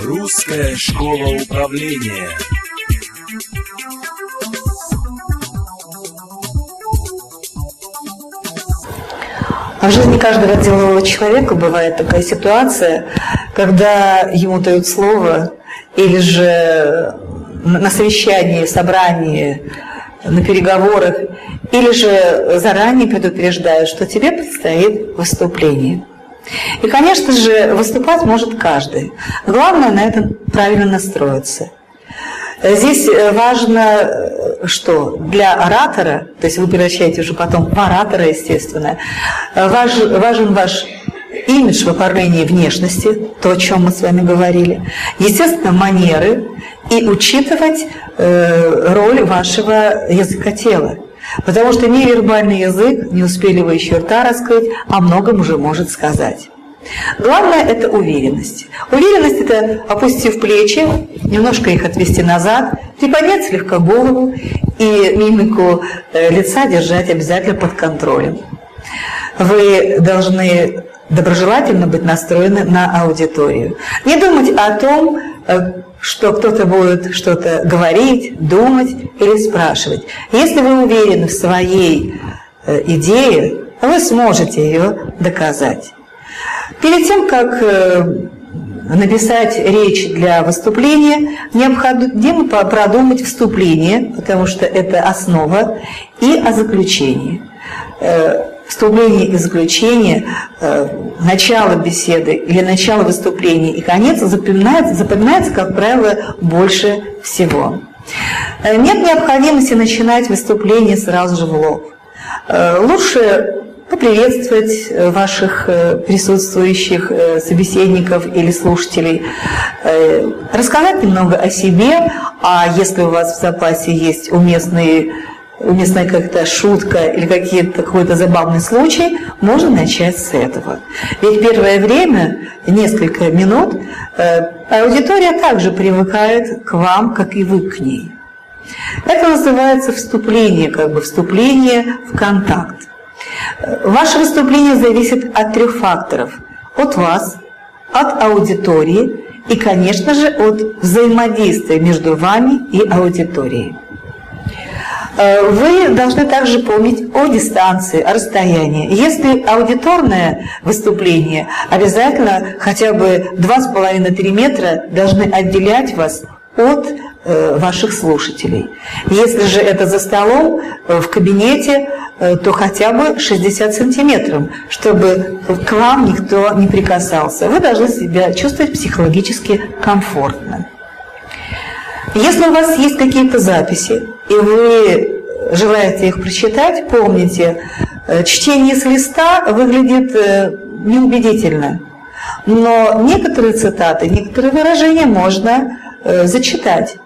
Русская школа управления. А в жизни каждого делового человека бывает такая ситуация, когда ему дают слово или же на совещании, собрании, на переговорах, или же заранее предупреждают, что тебе предстоит выступление. И, конечно же, выступать может каждый. Главное на это правильно настроиться. Здесь важно, что для оратора, то есть вы превращаете уже потом в оратора, естественно, важ, важен ваш имидж в оформлении внешности, то, о чем мы с вами говорили, естественно, манеры и учитывать э, роль вашего языка тела. Потому что невербальный язык, не успели вы еще рта раскрыть, о многом уже может сказать. Главное – это уверенность. Уверенность – это опустив плечи, немножко их отвести назад, приподнять слегка голову и мимику э, лица держать обязательно под контролем. Вы должны доброжелательно быть настроены на аудиторию. Не думать о том, э, что кто-то будет что-то говорить, думать или спрашивать. Если вы уверены в своей э, идее, вы сможете ее доказать. Перед тем, как э, написать речь для выступления, необходимо продумать вступление, потому что это основа, и о заключении вступление и заключение, э, начало беседы или начало выступления и конец запоминается, запоминается, как правило, больше всего. Э, нет необходимости начинать выступление сразу же в лоб. Э, лучше поприветствовать ваших присутствующих собеседников или слушателей, рассказать немного о себе, а если у вас в запасе есть уместные уместная как-то шутка или какие-то, какой-то забавный случай, можно начать с этого. Ведь первое время, несколько минут, э, аудитория также привыкает к вам, как и вы к ней. Это называется вступление, как бы вступление в контакт. Ваше выступление зависит от трех факторов. От вас, от аудитории и, конечно же, от взаимодействия между вами и аудиторией. Э, вы должны также помнить о дистанции, о расстоянии. Если аудиторное выступление, обязательно хотя бы 2,5-3 метра должны отделять вас от э, ваших слушателей. Если же это за столом, э, в кабинете, то хотя бы 60 сантиметров, чтобы к вам никто не прикасался. Вы должны себя чувствовать психологически комфортно. Если у вас есть какие-то записи, и вы желаете их прочитать, помните, э, чтение с листа выглядит э, неубедительно. Но некоторые цитаты, некоторые выражения можно э, зачитать.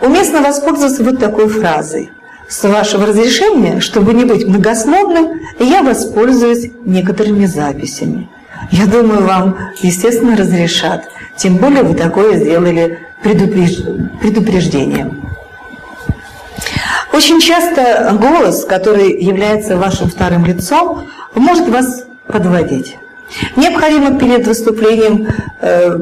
Уместно воспользоваться вот такой фразой. С вашего разрешения, чтобы не быть многословным, я воспользуюсь некоторыми записями. Я думаю, вам, естественно, разрешат. Тем более вы такое сделали предупреждением. Очень часто голос, который является вашим вторым лицом, может вас подводить. Необходимо перед выступлением э,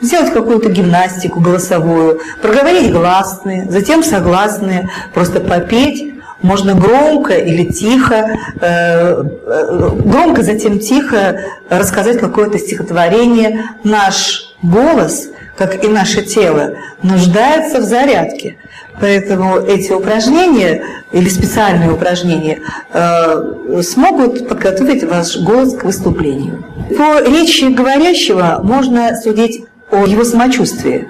сделать какую-то гимнастику голосовую, проговорить гласные, затем согласные, просто попеть. Можно громко или тихо, э, э, громко, затем тихо рассказать какое-то стихотворение. Наш голос – как и наше тело, нуждается в зарядке. Поэтому эти упражнения или специальные упражнения э, смогут подготовить ваш голос к выступлению. По речи говорящего можно судить о его самочувствии.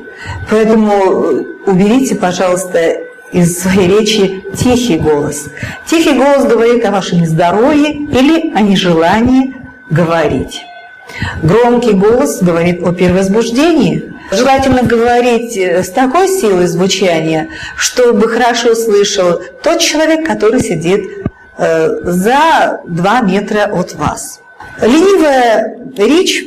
Поэтому уберите, пожалуйста, из своей речи тихий голос. Тихий голос говорит о вашем здоровье или о нежелании говорить. Громкий голос говорит о перевозбуждении. Желательно говорить э, с такой силой звучания, чтобы хорошо слышал тот человек, который сидит э, за два метра от вас. Ленивая речь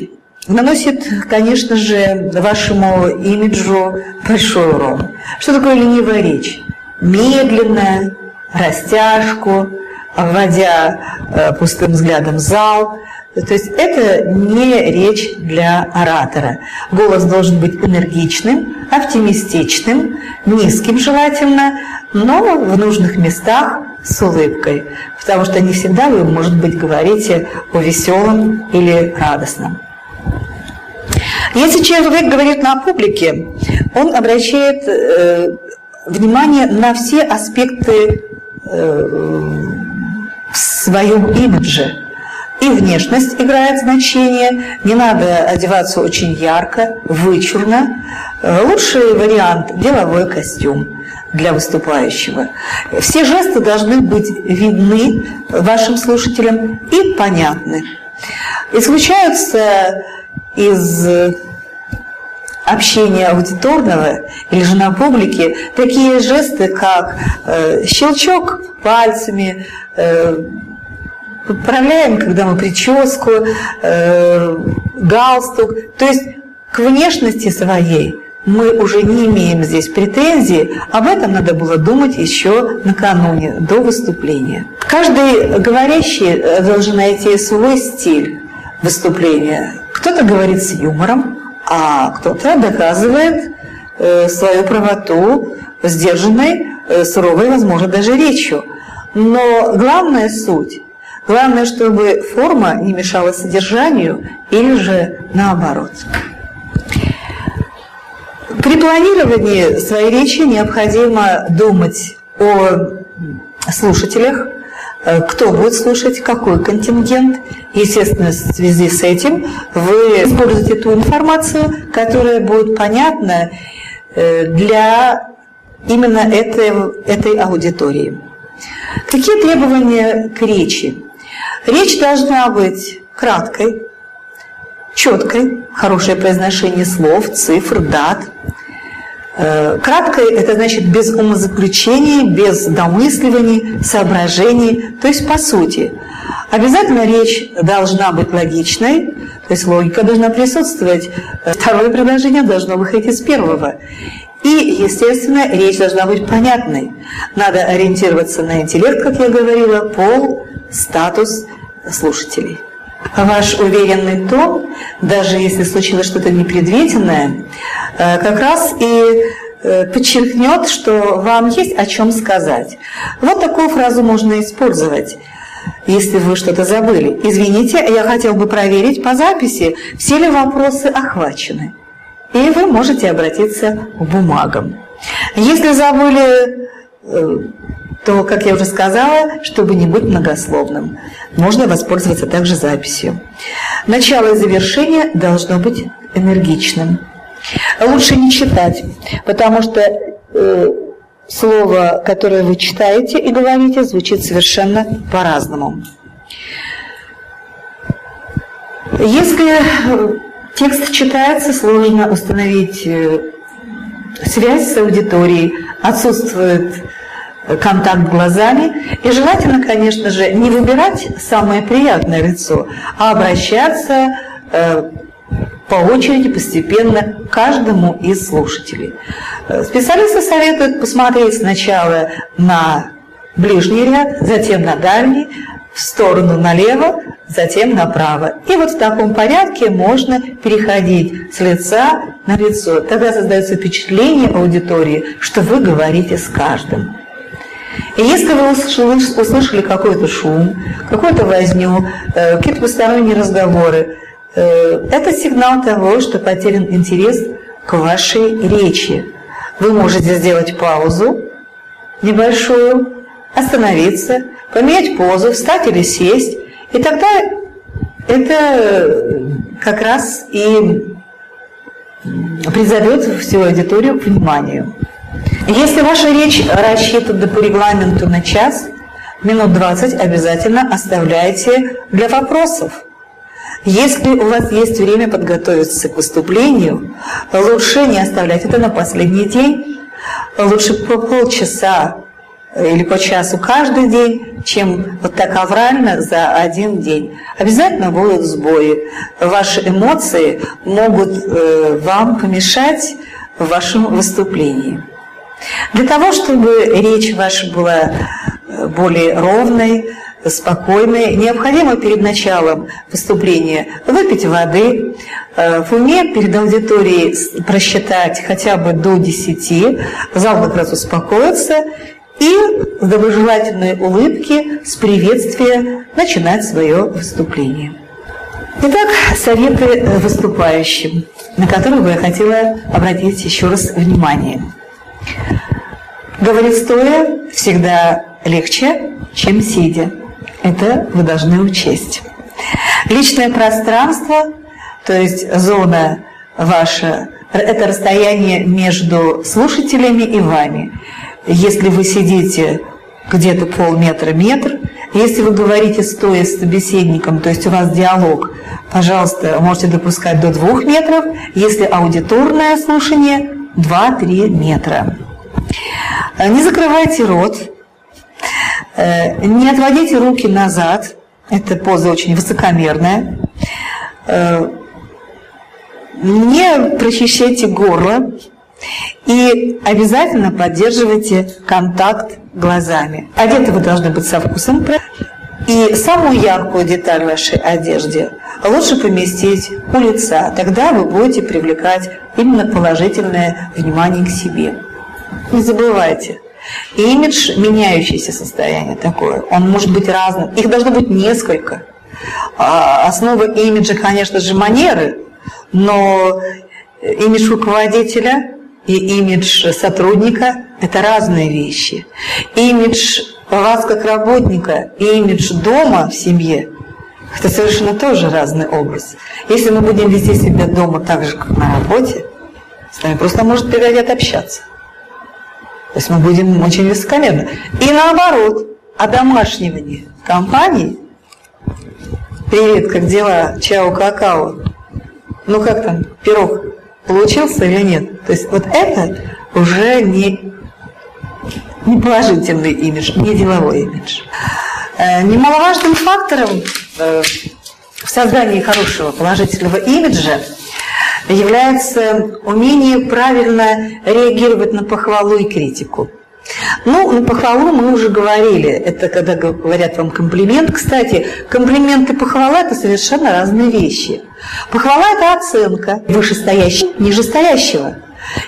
наносит, конечно же, вашему имиджу большой урон. Что такое ленивая речь? Медленная, растяжку, вводя э, пустым взглядом зал, То есть это не речь для оратора. Голос должен быть энергичным, оптимистичным, низким желательно, но в нужных местах с улыбкой, потому что не всегда вы, может быть, говорите о веселом или радостном. Если человек говорит на публике, он обращает э, внимание на все аспекты э, в своем. И внешность играет значение, не надо одеваться очень ярко, вычурно. Э, лучший вариант – деловой костюм для выступающего. Все жесты должны быть видны вашим слушателям и понятны. Исключаются из общения аудиторного или же на публике такие жесты, как э, щелчок пальцами, э, подправляем, когда мы прическу, э, галстук. То есть к внешности своей мы уже не имеем здесь претензий, об этом надо было думать еще накануне, до выступления. Каждый говорящий э, должен найти свой стиль выступления. Кто-то говорит с юмором, а кто-то доказывает э, свою правоту сдержанной, э, суровой, возможно, даже речью. Но главная суть, главное, чтобы форма не мешала содержанию или же наоборот. При планировании своей речи необходимо думать о слушателях, э, кто будет слушать, какой контингент. Естественно, в связи с этим вы используете ту информацию, которая будет понятна э, для именно этой, этой аудитории. Какие требования к речи? Речь должна быть краткой, четкой, хорошее произношение слов, цифр, дат. Э, краткой – это значит без умозаключений, без домысливаний, соображений, то есть по сути. Обязательно речь должна быть логичной, то есть логика должна присутствовать. Второе предложение должно выходить из первого. И, естественно, речь должна быть понятной. Надо ориентироваться на интеллект, как я говорила, пол, статус слушателей. Ваш уверенный тон, даже если случилось что-то непредвиденное, э, как раз и э, подчеркнет, что вам есть о чем сказать. Вот такую фразу можно использовать если вы что-то забыли. Извините, я хотел бы проверить по записи, все ли вопросы охвачены. И вы можете обратиться к бумагам. Если забыли э, то, как я уже сказала, чтобы не быть многословным, можно воспользоваться также записью. Начало и завершение должно быть энергичным. Лучше не читать, потому что э, слово, которое вы читаете и говорите, звучит совершенно по-разному. Если текст читается, сложно установить э, связь с аудиторией, отсутствует контакт глазами. И желательно, конечно же, не выбирать самое приятное лицо, а обращаться э, по очереди постепенно каждому из слушателей. Э, специалисты советуют посмотреть сначала на ближний ряд, затем на дальний, в сторону налево, затем направо. И вот в таком порядке можно переходить с лица на лицо. Тогда создается впечатление аудитории, что вы говорите с каждым. И если вы услышали какой-то шум, какую-то возню, э, какие-то посторонние разговоры, э, это сигнал того, что потерян интерес к вашей речи. Вы можете сделать паузу небольшую, остановиться, поменять позу, встать или сесть, и тогда это как раз и призовет всю аудиторию к вниманию. Если ваша речь рассчитана по регламенту на час, минут 20 обязательно оставляйте для вопросов. Если у вас есть время подготовиться к выступлению, лучше не оставлять это на последний день. Лучше по полчаса или по часу каждый день, чем вот так аврально за один день. Обязательно будут сбои. Ваши эмоции могут э, вам помешать в вашем выступлении. Для того, чтобы речь ваша была э, более ровной, спокойные. Необходимо перед началом выступления выпить воды, э, в уме перед аудиторией просчитать хотя бы до 10, зал как раз успокоится, и с доброжелательной улыбки, с приветствия начинать свое выступление. Итак, советы выступающим, на которые бы я хотела обратить еще раз внимание. Говорить стоя всегда легче, чем сидя. Это вы должны учесть. Личное пространство, то есть зона ваша, это расстояние между слушателями и вами. Если вы сидите где-то полметра-метр, если вы говорите стоя с собеседником, то есть у вас диалог, пожалуйста, можете допускать до двух метров, если аудиторное слушание 2-3 метра. Э, не закрывайте рот, э, не отводите руки назад, это поза очень высокомерная, э, не прочищайте горло и обязательно поддерживайте контакт глазами. Одеты вы должны быть со вкусом. И самую яркую деталь вашей одежде лучше поместить у лица. Тогда вы будете привлекать именно положительное внимание к себе. Не забывайте, имидж – меняющееся состояние такое. Он может быть разным. Их должно быть несколько. А, основа имиджа, конечно же, манеры, но имидж руководителя и имидж сотрудника – это разные вещи. Имидж вас как работника и имидж дома в семье – это совершенно тоже разный образ. Если мы будем вести себя дома так же, как на работе, с нами просто может перестать общаться. То есть мы будем очень высокомерны. И наоборот, одомашнивание компании Привет, как дела? Чао, какао. Ну как там, пирог получился или нет? То есть вот это уже не, не положительный имидж, не деловой имидж. Э, немаловажным фактором э, в создании хорошего положительного имиджа является умение правильно реагировать на похвалу и критику. Ну, на похвалу мы уже говорили. Это когда говорят вам комплимент. Кстати, комплимент и похвала – это совершенно разные вещи. Похвала – это оценка вышестоящего, нижестоящего.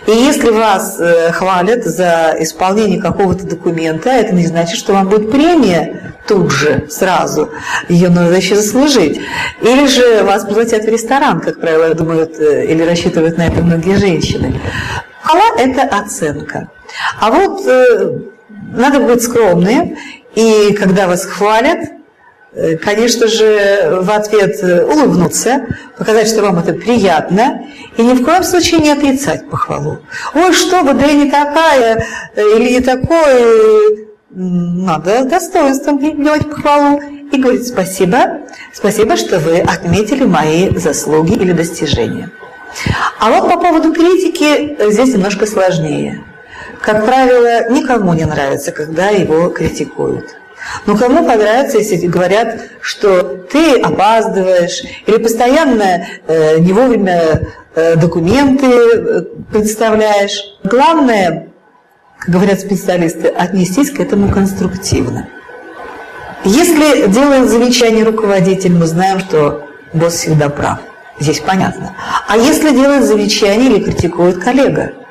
И если вас э, хвалят за исполнение какого-то документа, это не значит, что вам будет премия тут же, сразу. Ее надо еще заслужить. Или же вас пригласят в ресторан, как правило, думают э, или рассчитывают на это многие женщины. Хвала – это оценка. А вот э, надо быть скромным, и когда вас хвалят, конечно же, в ответ э, улыбнуться, показать, что вам это приятно, и ни в коем случае не отрицать похвалу. Ой, что вы, да я не такая, э, или не такой. Надо достоинством делать похвалу и говорить спасибо, спасибо, что вы отметили мои заслуги или достижения. А вот по поводу критики здесь немножко сложнее. Как правило, никому не нравится, когда его критикуют. Но кому понравится, если говорят, что ты опаздываешь или постоянно э, не вовремя э, документы э, представляешь. Главное, как говорят специалисты, отнестись к этому конструктивно. Если делает замечание руководитель, мы знаем, что босс всегда прав. Здесь понятно. А если делает замечание или критикует коллега –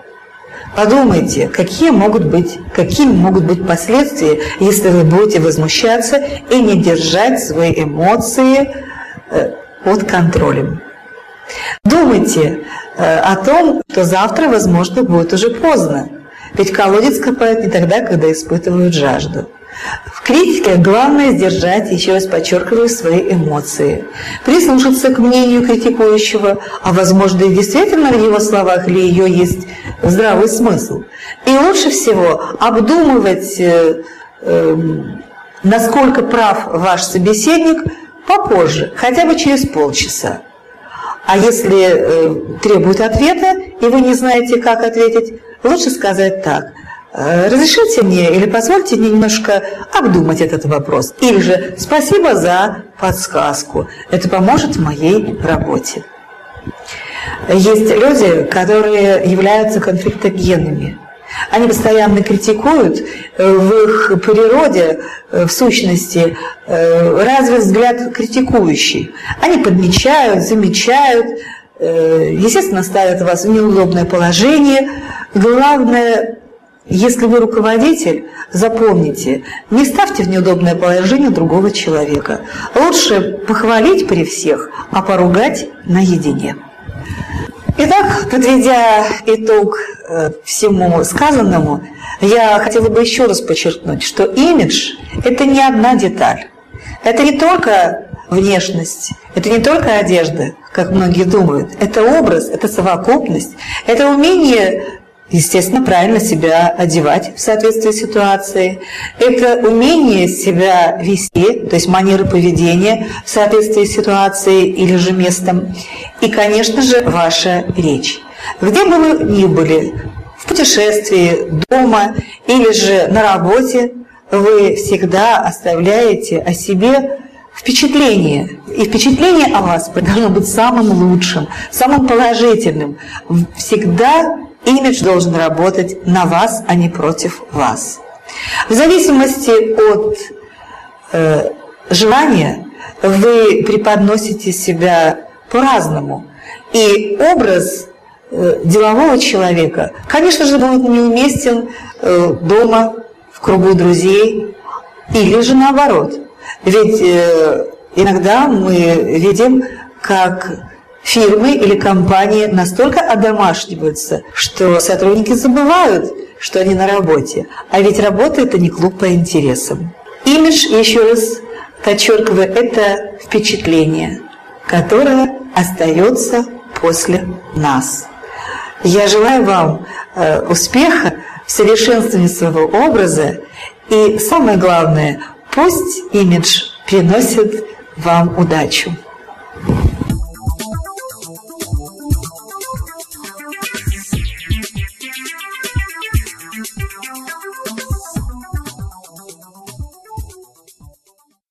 Подумайте, какие могут быть, какими могут быть последствия, если вы будете возмущаться и не держать свои эмоции э, под контролем. Думайте э, о том, что завтра, возможно, будет уже поздно. Ведь колодец копают не тогда, когда испытывают жажду. В критике главное сдержать, еще раз подчеркиваю, свои эмоции. Прислушаться к мнению критикующего, а возможно и действительно в его словах или ее есть здравый смысл. И лучше всего обдумывать, э, э, насколько прав ваш собеседник, попозже, хотя бы через полчаса. А если э, требует ответа, и вы не знаете, как ответить, лучше сказать так – разрешите мне или позвольте мне немножко обдумать этот вопрос. Или же спасибо за подсказку. Это поможет в моей работе. Есть люди, которые являются конфликтогенными. они постоянно критикуют, э, в их природе, э, в сущности, разве взгляд критикующий. Они подмечают, замечают, естественно, ставят вас в неудобное положение. Главное если вы руководитель, запомните, не ставьте в неудобное положение другого человека. Лучше похвалить при всех, а поругать наедине. Итак, подведя итог э, всему сказанному, я хотела бы еще раз подчеркнуть, что имидж – это не одна деталь. Это не только внешность, это не только одежда, как многие думают. Это образ, это совокупность, это умение естественно, правильно себя одевать в соответствии с ситуацией. Это умение себя вести, то есть манера поведения в соответствии с ситуацией или же местом. И, конечно же, ваша речь. Где бы вы ни были, в путешествии, дома или же на работе, вы всегда оставляете о себе впечатление. И впечатление о вас должно быть самым лучшим, самым положительным. Всегда Имидж должен работать на вас, а не против вас. В зависимости от э, желания вы преподносите себя по-разному. И образ э, делового человека, конечно же, будет неуместен э, дома, в кругу друзей, или же наоборот. Ведь э, иногда мы видим, как фирмы или компании настолько одомашниваются, что сотрудники забывают, что они на работе. А ведь работа – это не клуб по интересам. Имидж, еще раз подчеркиваю, это впечатление, которое остается после нас. Я желаю вам э, успеха в совершенствовании своего образа и самое главное, пусть имидж приносит вам удачу.